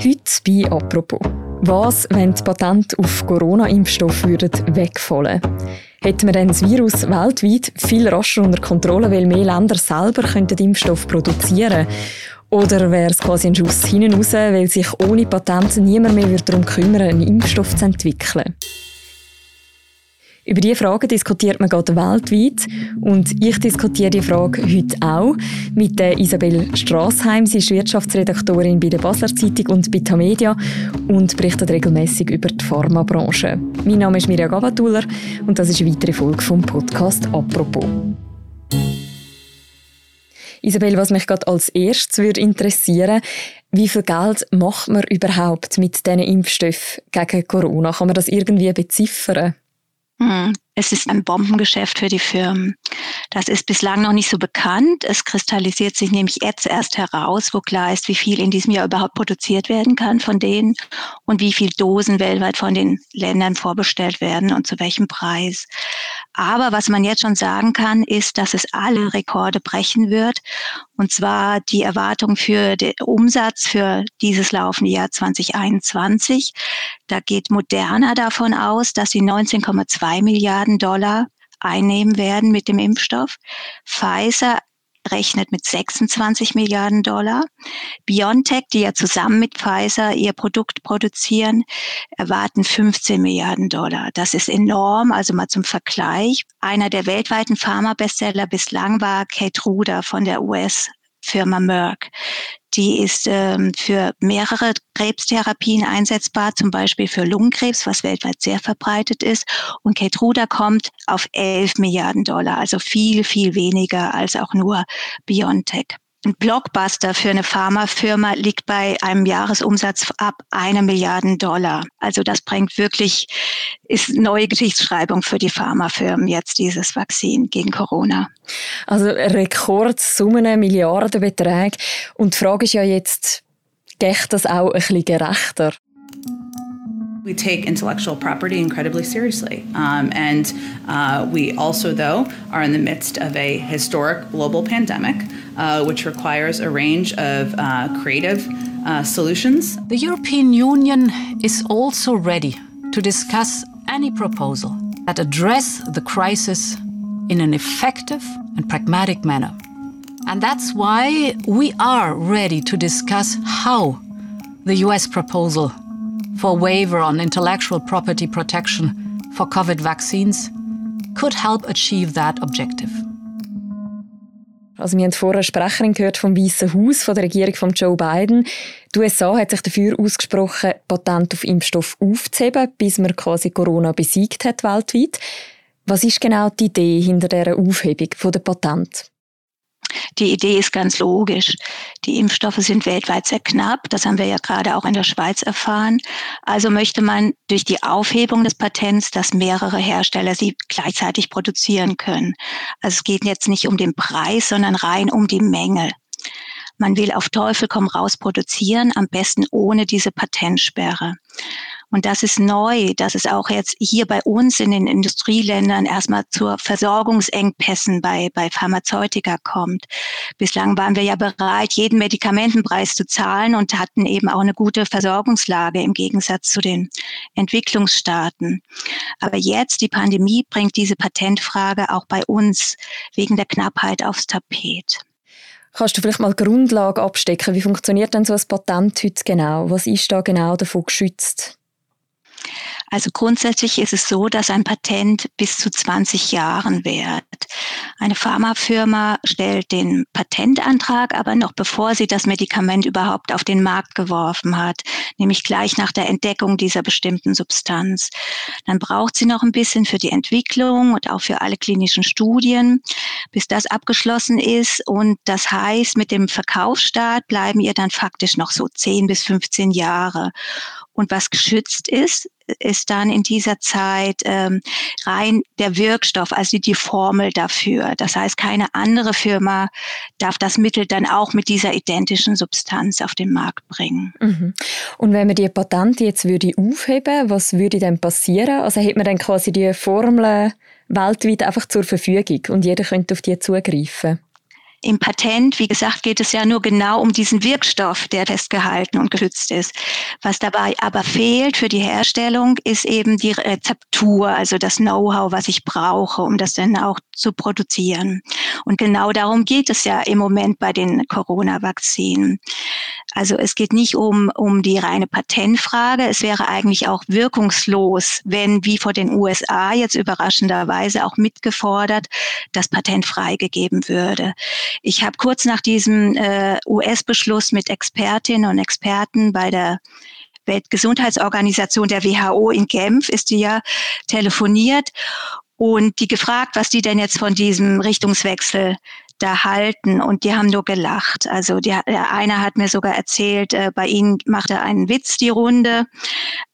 Heute bei «Apropos». Was, wenn die Patente auf Corona-Impfstoff wegfallen würden? Hätten wir dann das Virus weltweit viel rascher unter Kontrolle, weil mehr Länder selber könnten Impfstoff produzieren könnten? Oder wäre es quasi ein Schuss hinten raus, weil sich ohne Patente niemand mehr darum kümmern würde, einen Impfstoff zu entwickeln? Über diese Fragen diskutiert man gerade weltweit und ich diskutiere die Frage heute auch mit der Isabel Strassheim. Sie ist Wirtschaftsredaktorin bei der Basler Zeitung und bei Tamedia und berichtet regelmäßig über die Pharmabranche. Mein Name ist Mirja Gavatuller und das ist eine weitere Folge vom Podcast «Apropos». Isabel, was mich gerade als erstes würde interessieren, wie viel Geld macht man überhaupt mit diesen Impfstoffen gegen Corona? Kann man das irgendwie beziffern? Hm, es ist ein Bombengeschäft für die Firmen. Das ist bislang noch nicht so bekannt. Es kristallisiert sich nämlich jetzt erst heraus, wo klar ist, wie viel in diesem Jahr überhaupt produziert werden kann von denen und wie viel Dosen weltweit von den Ländern vorbestellt werden und zu welchem Preis. Aber was man jetzt schon sagen kann, ist, dass es alle Rekorde brechen wird. Und zwar die Erwartung für den Umsatz für dieses laufende Jahr 2021. Da geht Moderna davon aus, dass sie 19,2 Milliarden Dollar einnehmen werden mit dem Impfstoff. Pfizer rechnet mit 26 Milliarden Dollar. BioNTech, die ja zusammen mit Pfizer ihr Produkt produzieren, erwarten 15 Milliarden Dollar. Das ist enorm. Also mal zum Vergleich. Einer der weltweiten Pharma-Bestseller bislang war Kate Ruder von der US Firma Merck. Die ist ähm, für mehrere Krebstherapien einsetzbar, zum Beispiel für Lungenkrebs, was weltweit sehr verbreitet ist. Und Keytruda kommt auf 11 Milliarden Dollar, also viel, viel weniger als auch nur BioNTech. Ein Blockbuster für eine Pharmafirma liegt bei einem Jahresumsatz ab einer Milliarden Dollar. Also das bringt wirklich, ist neue Geschichtsschreibung für die Pharmafirmen jetzt dieses Vakzin gegen Corona. Also Rekordsummen, Milliardenbeträge. Und die Frage ist ja jetzt, geht das auch ein bisschen gerechter? We take intellectual property incredibly seriously. Um, and uh, we also, though, are in the midst of a historic global pandemic, uh, which requires a range of uh, creative uh, solutions. The European Union is also ready to discuss any proposal that address the crisis in an effective and pragmatic manner. And that's why we are ready to discuss how the US proposal for waiver on intellectual property protection for COVID vaccines could help achieve that objective. Also wir haben vorher eine Sprecherin gehört vom Weißen Haus, von der Regierung von Joe Biden. Die USA hat sich dafür ausgesprochen, Patent auf Impfstoff aufzuheben, bis man quasi Corona besiegt hat weltweit. Was ist genau die Idee hinter der Aufhebung der Patent? Die Idee ist ganz logisch. Die Impfstoffe sind weltweit sehr knapp. Das haben wir ja gerade auch in der Schweiz erfahren. Also möchte man durch die Aufhebung des Patents, dass mehrere Hersteller sie gleichzeitig produzieren können. Also es geht jetzt nicht um den Preis, sondern rein um die Menge. Man will auf Teufel komm raus produzieren, am besten ohne diese Patentsperre. Und das ist neu, dass es auch jetzt hier bei uns in den Industrieländern erstmal zur Versorgungsengpässen bei, bei Pharmazeutika kommt. Bislang waren wir ja bereit, jeden Medikamentenpreis zu zahlen und hatten eben auch eine gute Versorgungslage im Gegensatz zu den Entwicklungsstaaten. Aber jetzt, die Pandemie bringt diese Patentfrage auch bei uns wegen der Knappheit aufs Tapet. Kannst du vielleicht mal Grundlage abstecken? Wie funktioniert denn so ein Patent heute genau? Was ist da genau davon geschützt? Also grundsätzlich ist es so, dass ein Patent bis zu 20 Jahren währt. Eine Pharmafirma stellt den Patentantrag, aber noch bevor sie das Medikament überhaupt auf den Markt geworfen hat, nämlich gleich nach der Entdeckung dieser bestimmten Substanz. Dann braucht sie noch ein bisschen für die Entwicklung und auch für alle klinischen Studien, bis das abgeschlossen ist. Und das heißt, mit dem Verkaufsstart bleiben ihr dann faktisch noch so 10 bis 15 Jahre. Und was geschützt ist, ist dann in dieser Zeit ähm, rein der Wirkstoff, also die Formel dafür. Das heißt, keine andere Firma darf das Mittel dann auch mit dieser identischen Substanz auf den Markt bringen. Mhm. Und wenn man die Patente jetzt würde aufheben, was würde dann passieren? Also hätte man dann quasi die Formel weltweit einfach zur Verfügung und jeder könnte auf die zugreifen? Im Patent, wie gesagt, geht es ja nur genau um diesen Wirkstoff, der festgehalten und geschützt ist. Was dabei aber fehlt für die Herstellung, ist eben die Rezeptur, also das Know-how, was ich brauche, um das dann auch zu produzieren. Und genau darum geht es ja im Moment bei den Corona-Vakzinen. Also es geht nicht um, um die reine Patentfrage. Es wäre eigentlich auch wirkungslos, wenn, wie vor den USA jetzt überraschenderweise auch mitgefordert, das Patent freigegeben würde. Ich habe kurz nach diesem äh, US-Beschluss mit Expertinnen und Experten bei der Weltgesundheitsorganisation der WHO in Genf ist die ja telefoniert und die gefragt, was die denn jetzt von diesem Richtungswechsel da halten und die haben nur gelacht. Also die, der eine hat mir sogar erzählt, äh, bei ihnen macht er einen Witz die Runde.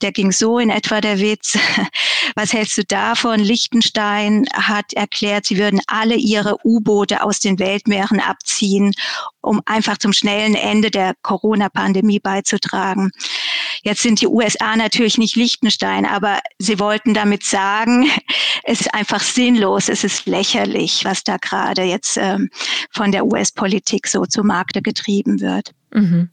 Der ging so in etwa der Witz. Was hältst du davon? Liechtenstein hat erklärt, sie würden alle ihre U-Boote aus den Weltmeeren abziehen, um einfach zum schnellen Ende der Corona-Pandemie beizutragen. Jetzt sind die USA natürlich nicht Liechtenstein, aber sie wollten damit sagen, es ist einfach sinnlos, es ist lächerlich, was da gerade jetzt ähm, von der US-Politik so zu Markte getrieben wird. Mhm.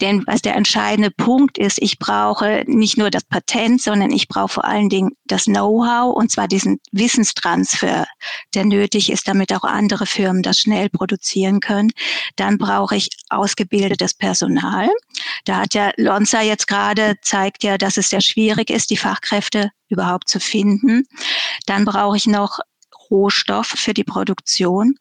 Denn was der entscheidende Punkt ist, ich brauche nicht nur das Patent, sondern ich brauche vor allen Dingen das Know-how und zwar diesen Wissenstransfer, der nötig ist, damit auch andere Firmen das schnell produzieren können. Dann brauche ich ausgebildetes Personal. Da hat ja Lonza jetzt gerade zeigt ja, dass es sehr schwierig ist, die Fachkräfte überhaupt zu finden. Dann brauche ich noch Rohstoff für die Produktion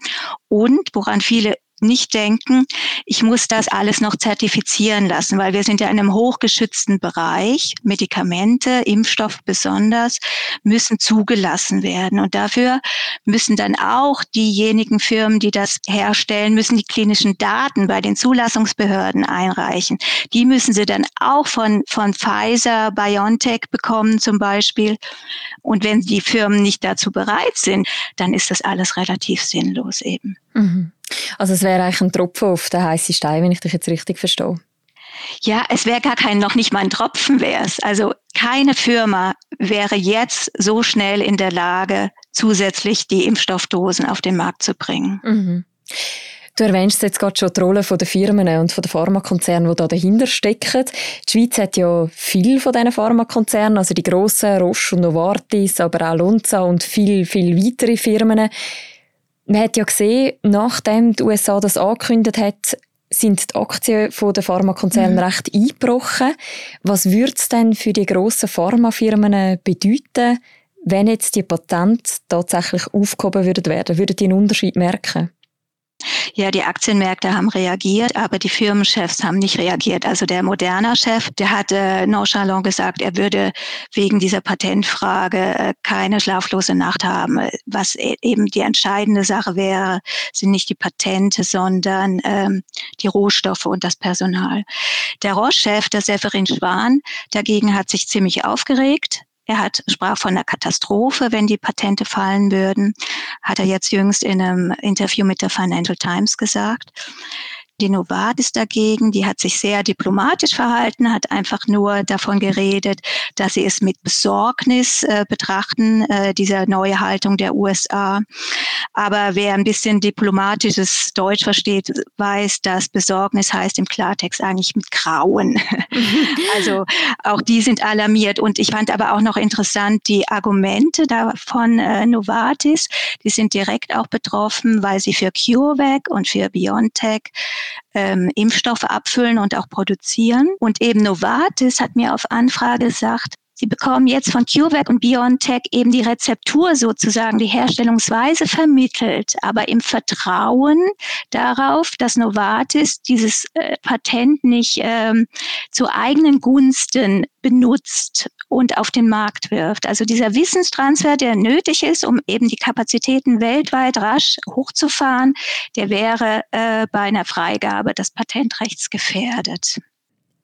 und woran viele nicht denken, ich muss das alles noch zertifizieren lassen, weil wir sind ja in einem hochgeschützten Bereich. Medikamente, Impfstoff besonders, müssen zugelassen werden. Und dafür müssen dann auch diejenigen Firmen, die das herstellen, müssen die klinischen Daten bei den Zulassungsbehörden einreichen. Die müssen sie dann auch von, von Pfizer, BioNTech bekommen zum Beispiel. Und wenn die Firmen nicht dazu bereit sind, dann ist das alles relativ sinnlos eben. Mhm. Also es wäre eigentlich ein Tropfen auf den heißen Stein, wenn ich dich jetzt richtig verstehe. Ja, es wäre gar kein, noch nicht mal ein Tropfen wäre es. Also keine Firma wäre jetzt so schnell in der Lage, zusätzlich die Impfstoffdosen auf den Markt zu bringen. Mhm. Du erwähnst jetzt gerade schon die Rolle der Firmen und der Pharmakonzerne, die da dahinter stecken. Die Schweiz hat ja viel von diesen Pharmakonzernen, also die grossen Roche und Novartis, aber auch Lonza und viel, viel weitere Firmen. Man hat ja gesehen, nachdem die USA das angekündigt hat, sind die Aktien der Pharmakonzerne mhm. recht eingebrochen. Was würde es denn für die grossen Pharmafirmen bedeuten, wenn jetzt die Patente tatsächlich aufgehoben würden werden? Würden die einen Unterschied merken? Ja, die Aktienmärkte haben reagiert, aber die Firmenchefs haben nicht reagiert. Also der moderner Chef, der hat äh, nonchalant gesagt, er würde wegen dieser Patentfrage äh, keine schlaflose Nacht haben. Was e eben die entscheidende Sache wäre, sind nicht die Patente, sondern ähm, die Rohstoffe und das Personal. Der Roche-Chef, der Severin Schwan, dagegen hat sich ziemlich aufgeregt. Er hat, sprach von einer Katastrophe, wenn die Patente fallen würden, hat er jetzt jüngst in einem Interview mit der Financial Times gesagt. Die Novartis dagegen, die hat sich sehr diplomatisch verhalten, hat einfach nur davon geredet, dass sie es mit Besorgnis äh, betrachten, äh, diese neue Haltung der USA. Aber wer ein bisschen diplomatisches Deutsch versteht, weiß, dass Besorgnis heißt im Klartext eigentlich mit Grauen. also auch die sind alarmiert. Und ich fand aber auch noch interessant die Argumente da von äh, Novartis. Die sind direkt auch betroffen, weil sie für CureVac und für BioNTech ähm, Impfstoffe abfüllen und auch produzieren. Und eben Novartis hat mir auf Anfrage gesagt, Sie bekommen jetzt von CureVac und BioNTech eben die Rezeptur sozusagen, die Herstellungsweise vermittelt, aber im Vertrauen darauf, dass Novartis dieses äh, Patent nicht ähm, zu eigenen Gunsten benutzt und auf den Markt wirft. Also dieser Wissenstransfer, der nötig ist, um eben die Kapazitäten weltweit rasch hochzufahren, der wäre äh, bei einer Freigabe des Patentrechts gefährdet.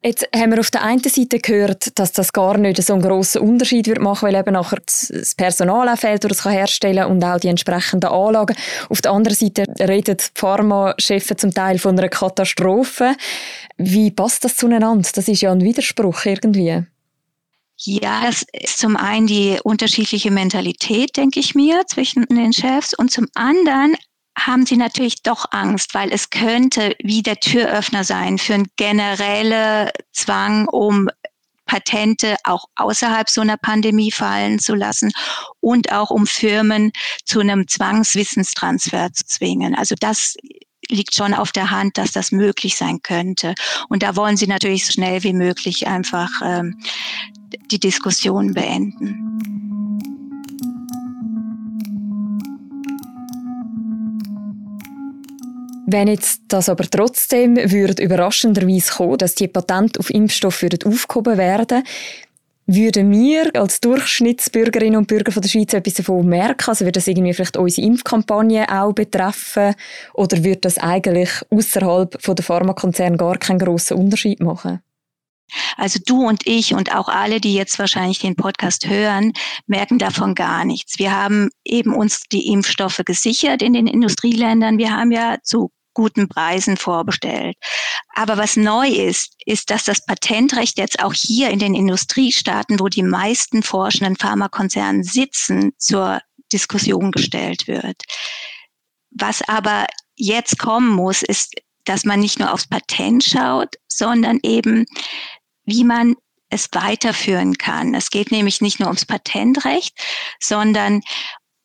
Jetzt haben wir auf der einen Seite gehört, dass das gar nicht so einen grossen Unterschied wird machen, weil eben nachher das Personal auch fehlt, das es herstellen kann und auch die entsprechenden Anlagen. Auf der anderen Seite reden die Pharmachefs zum Teil von einer Katastrophe. Wie passt das zueinander? Das ist ja ein Widerspruch irgendwie. Ja, es ist zum einen die unterschiedliche Mentalität, denke ich mir, zwischen den Chefs und zum anderen haben sie natürlich doch Angst, weil es könnte wie der Türöffner sein für einen generellen Zwang, um Patente auch außerhalb so einer Pandemie fallen zu lassen und auch um Firmen zu einem Zwangswissenstransfer zu zwingen. Also das liegt schon auf der Hand, dass das möglich sein könnte. Und da wollen sie natürlich so schnell wie möglich einfach ähm, die Diskussion beenden. Wenn jetzt das aber trotzdem würde überraschenderweise kommen, dass die Patente auf Impfstoff aufgehoben werden, würden wir als Durchschnittsbürgerinnen und Bürger von der Schweiz etwas davon merken? Also würde das irgendwie vielleicht unsere Impfkampagne auch betreffen? Oder würde das eigentlich außerhalb der Pharmakonzerne gar keinen grossen Unterschied machen? Also du und ich und auch alle, die jetzt wahrscheinlich den Podcast hören, merken davon gar nichts. Wir haben eben uns die Impfstoffe gesichert in den Industrieländern. Wir haben ja zu guten Preisen vorbestellt. Aber was neu ist, ist, dass das Patentrecht jetzt auch hier in den Industriestaaten, wo die meisten forschenden Pharmakonzerne sitzen, zur Diskussion gestellt wird. Was aber jetzt kommen muss, ist, dass man nicht nur aufs Patent schaut, sondern eben, wie man es weiterführen kann. Es geht nämlich nicht nur ums Patentrecht, sondern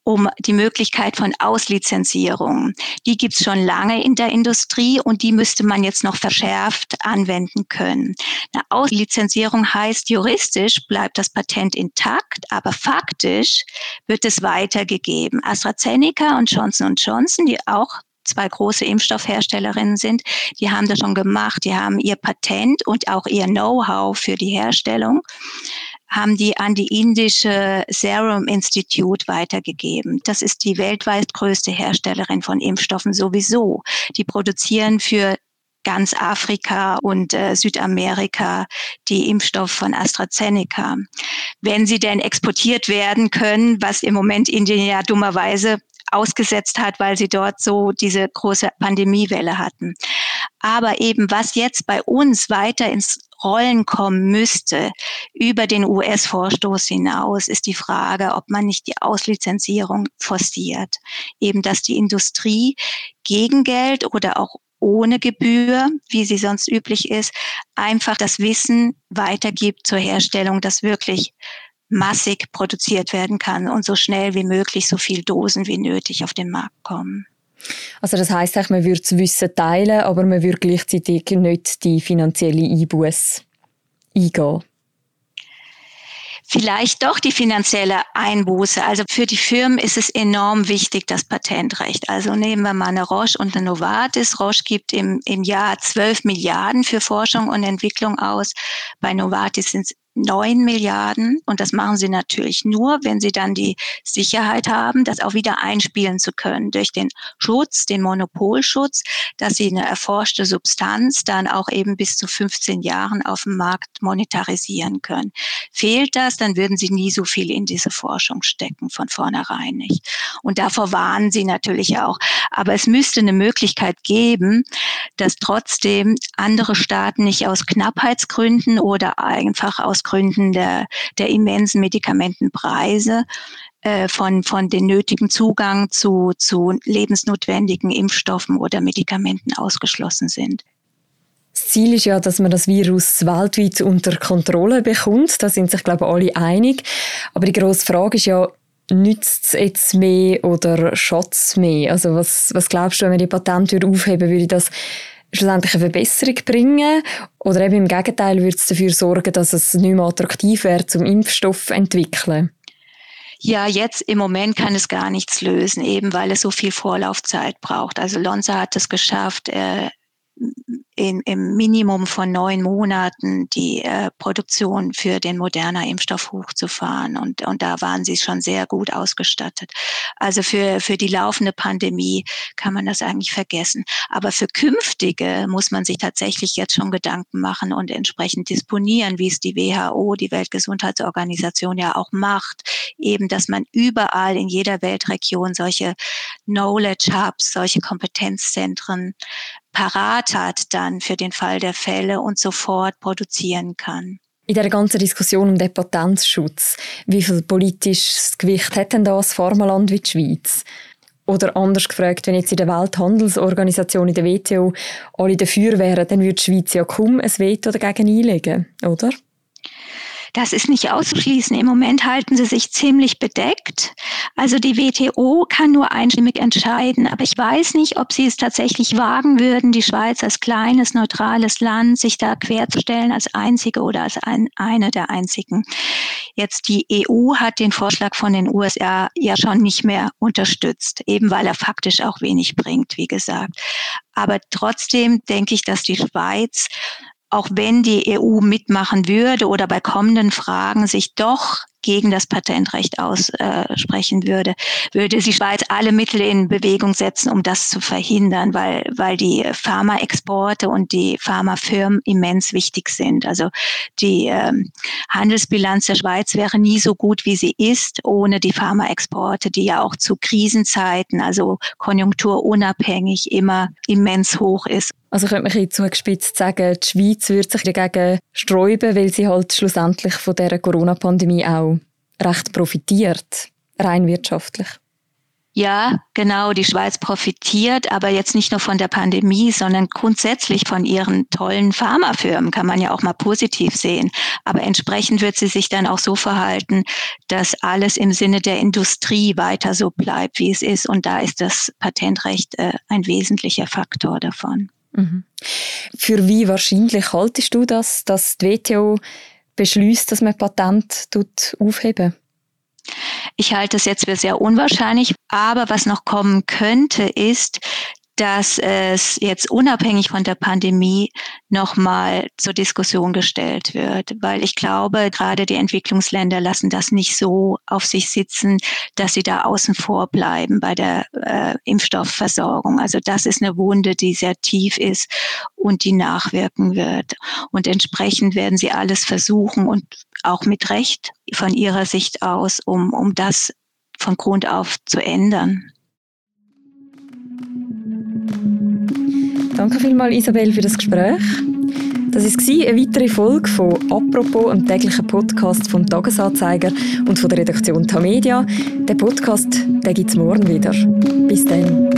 um die Möglichkeit von Auslizenzierung. Die gibt es schon lange in der Industrie und die müsste man jetzt noch verschärft anwenden können. Eine Auslizenzierung heißt, juristisch bleibt das Patent intakt, aber faktisch wird es weitergegeben. AstraZeneca und Johnson Johnson, die auch zwei große Impfstoffherstellerinnen sind, die haben das schon gemacht. Die haben ihr Patent und auch ihr Know-how für die Herstellung haben die an die indische Serum Institute weitergegeben. Das ist die weltweit größte Herstellerin von Impfstoffen sowieso. Die produzieren für ganz Afrika und äh, Südamerika die Impfstoffe von AstraZeneca. Wenn sie denn exportiert werden können, was im Moment Indien ja dummerweise ausgesetzt hat, weil sie dort so diese große Pandemiewelle hatten. Aber eben was jetzt bei uns weiter ins Rollen kommen müsste über den US-Vorstoß hinaus, ist die Frage, ob man nicht die Auslizenzierung forciert. Eben, dass die Industrie gegen Geld oder auch ohne Gebühr, wie sie sonst üblich ist, einfach das Wissen weitergibt zur Herstellung, dass wirklich massig produziert werden kann und so schnell wie möglich so viel Dosen wie nötig auf den Markt kommen. Also das heißt, man würde das Wissen teilen, aber man würde gleichzeitig nicht die finanzielle Einbuße eingehen. Vielleicht doch die finanzielle Einbuße. Also für die Firmen ist es enorm wichtig, das Patentrecht. Also nehmen wir mal eine Roche und eine Novartis. Roche gibt im, im Jahr 12 Milliarden für Forschung und Entwicklung aus. Bei Novartis sind es neun Milliarden. Und das machen sie natürlich nur, wenn sie dann die Sicherheit haben, das auch wieder einspielen zu können durch den Schutz, den Monopolschutz, dass sie eine erforschte Substanz dann auch eben bis zu 15 Jahren auf dem Markt monetarisieren können. Fehlt das, dann würden sie nie so viel in diese Forschung stecken, von vornherein nicht. Und davor warnen sie natürlich auch. Aber es müsste eine Möglichkeit geben, dass trotzdem andere Staaten nicht aus Knappheitsgründen oder einfach aus aus Gründen der, der immensen Medikamentenpreise äh, von, von den nötigen Zugang zu, zu lebensnotwendigen Impfstoffen oder Medikamenten ausgeschlossen sind. Das Ziel ist ja, dass man das Virus weltweit unter Kontrolle bekommt. Da sind sich, glaube ich, alle einig. Aber die grosse Frage ist ja, nützt es jetzt mehr oder schadet es mehr? Also was, was glaubst du, wenn man die Patente aufheben würde, das schlussendlich eine Verbesserung bringen? Oder eben im Gegenteil, würde es dafür sorgen, dass es nicht mehr attraktiv wäre, zum Impfstoff zu entwickeln? Ja, jetzt im Moment kann es gar nichts lösen, eben weil es so viel Vorlaufzeit braucht. Also Lonza hat es geschafft, äh, in, im Minimum von neun Monaten die äh, Produktion für den moderner Impfstoff hochzufahren. Und, und da waren sie schon sehr gut ausgestattet. Also für, für die laufende Pandemie kann man das eigentlich vergessen. Aber für künftige muss man sich tatsächlich jetzt schon Gedanken machen und entsprechend disponieren, wie es die WHO, die Weltgesundheitsorganisation ja auch macht. Eben, dass man überall in jeder Weltregion solche Knowledge Hubs, solche Kompetenzzentren parat hat dann für den Fall der Fälle und sofort produzieren kann. In der ganzen Diskussion um den Patentschutz, wie viel politisches Gewicht hat denn das Pharmaland wie die Schweiz? Oder anders gefragt, wenn jetzt in der Welthandelsorganisation, in der WTO, alle dafür wären, dann würde die Schweiz ja kaum ein Veto dagegen einlegen, oder? Das ist nicht auszuschließen. Im Moment halten sie sich ziemlich bedeckt. Also die WTO kann nur einstimmig entscheiden. Aber ich weiß nicht, ob sie es tatsächlich wagen würden, die Schweiz als kleines, neutrales Land sich da querzustellen als einzige oder als ein, eine der einzigen. Jetzt die EU hat den Vorschlag von den USA ja schon nicht mehr unterstützt, eben weil er faktisch auch wenig bringt, wie gesagt. Aber trotzdem denke ich, dass die Schweiz auch wenn die EU mitmachen würde oder bei kommenden Fragen sich doch gegen das Patentrecht aussprechen würde, würde die Schweiz alle Mittel in Bewegung setzen, um das zu verhindern, weil, weil die Pharmaexporte und die Pharmafirmen immens wichtig sind. Also die ähm, Handelsbilanz der Schweiz wäre nie so gut, wie sie ist, ohne die Pharmaexporte, die ja auch zu Krisenzeiten, also konjunkturunabhängig, immer immens hoch ist. Also könnte man zugespitzt sagen, die Schweiz würde sich dagegen sträuben, weil sie halt schlussendlich von der Corona-Pandemie auch recht profitiert, rein wirtschaftlich. Ja, genau, die Schweiz profitiert, aber jetzt nicht nur von der Pandemie, sondern grundsätzlich von ihren tollen Pharmafirmen, kann man ja auch mal positiv sehen. Aber entsprechend wird sie sich dann auch so verhalten, dass alles im Sinne der Industrie weiter so bleibt, wie es ist. Und da ist das Patentrecht äh, ein wesentlicher Faktor davon. Mhm. Für wie wahrscheinlich haltest du das, dass die WTO beschließt, dass man Patent aufheben? Ich halte es jetzt für sehr unwahrscheinlich, aber was noch kommen könnte, ist, dass es jetzt unabhängig von der Pandemie nochmal zur Diskussion gestellt wird, weil ich glaube, gerade die Entwicklungsländer lassen das nicht so auf sich sitzen, dass sie da außen vor bleiben bei der äh, Impfstoffversorgung. Also das ist eine Wunde, die sehr tief ist und die nachwirken wird. Und entsprechend werden sie alles versuchen und auch mit Recht von ihrer Sicht aus, um, um das von Grund auf zu ändern. Danke vielmals, Isabel, für das Gespräch. Das war eine weitere Folge von «Apropos», einem täglichen Podcast vom «Tagesanzeiger» und von der Redaktion Tamedia. Den Podcast gibt es morgen wieder. Bis dann.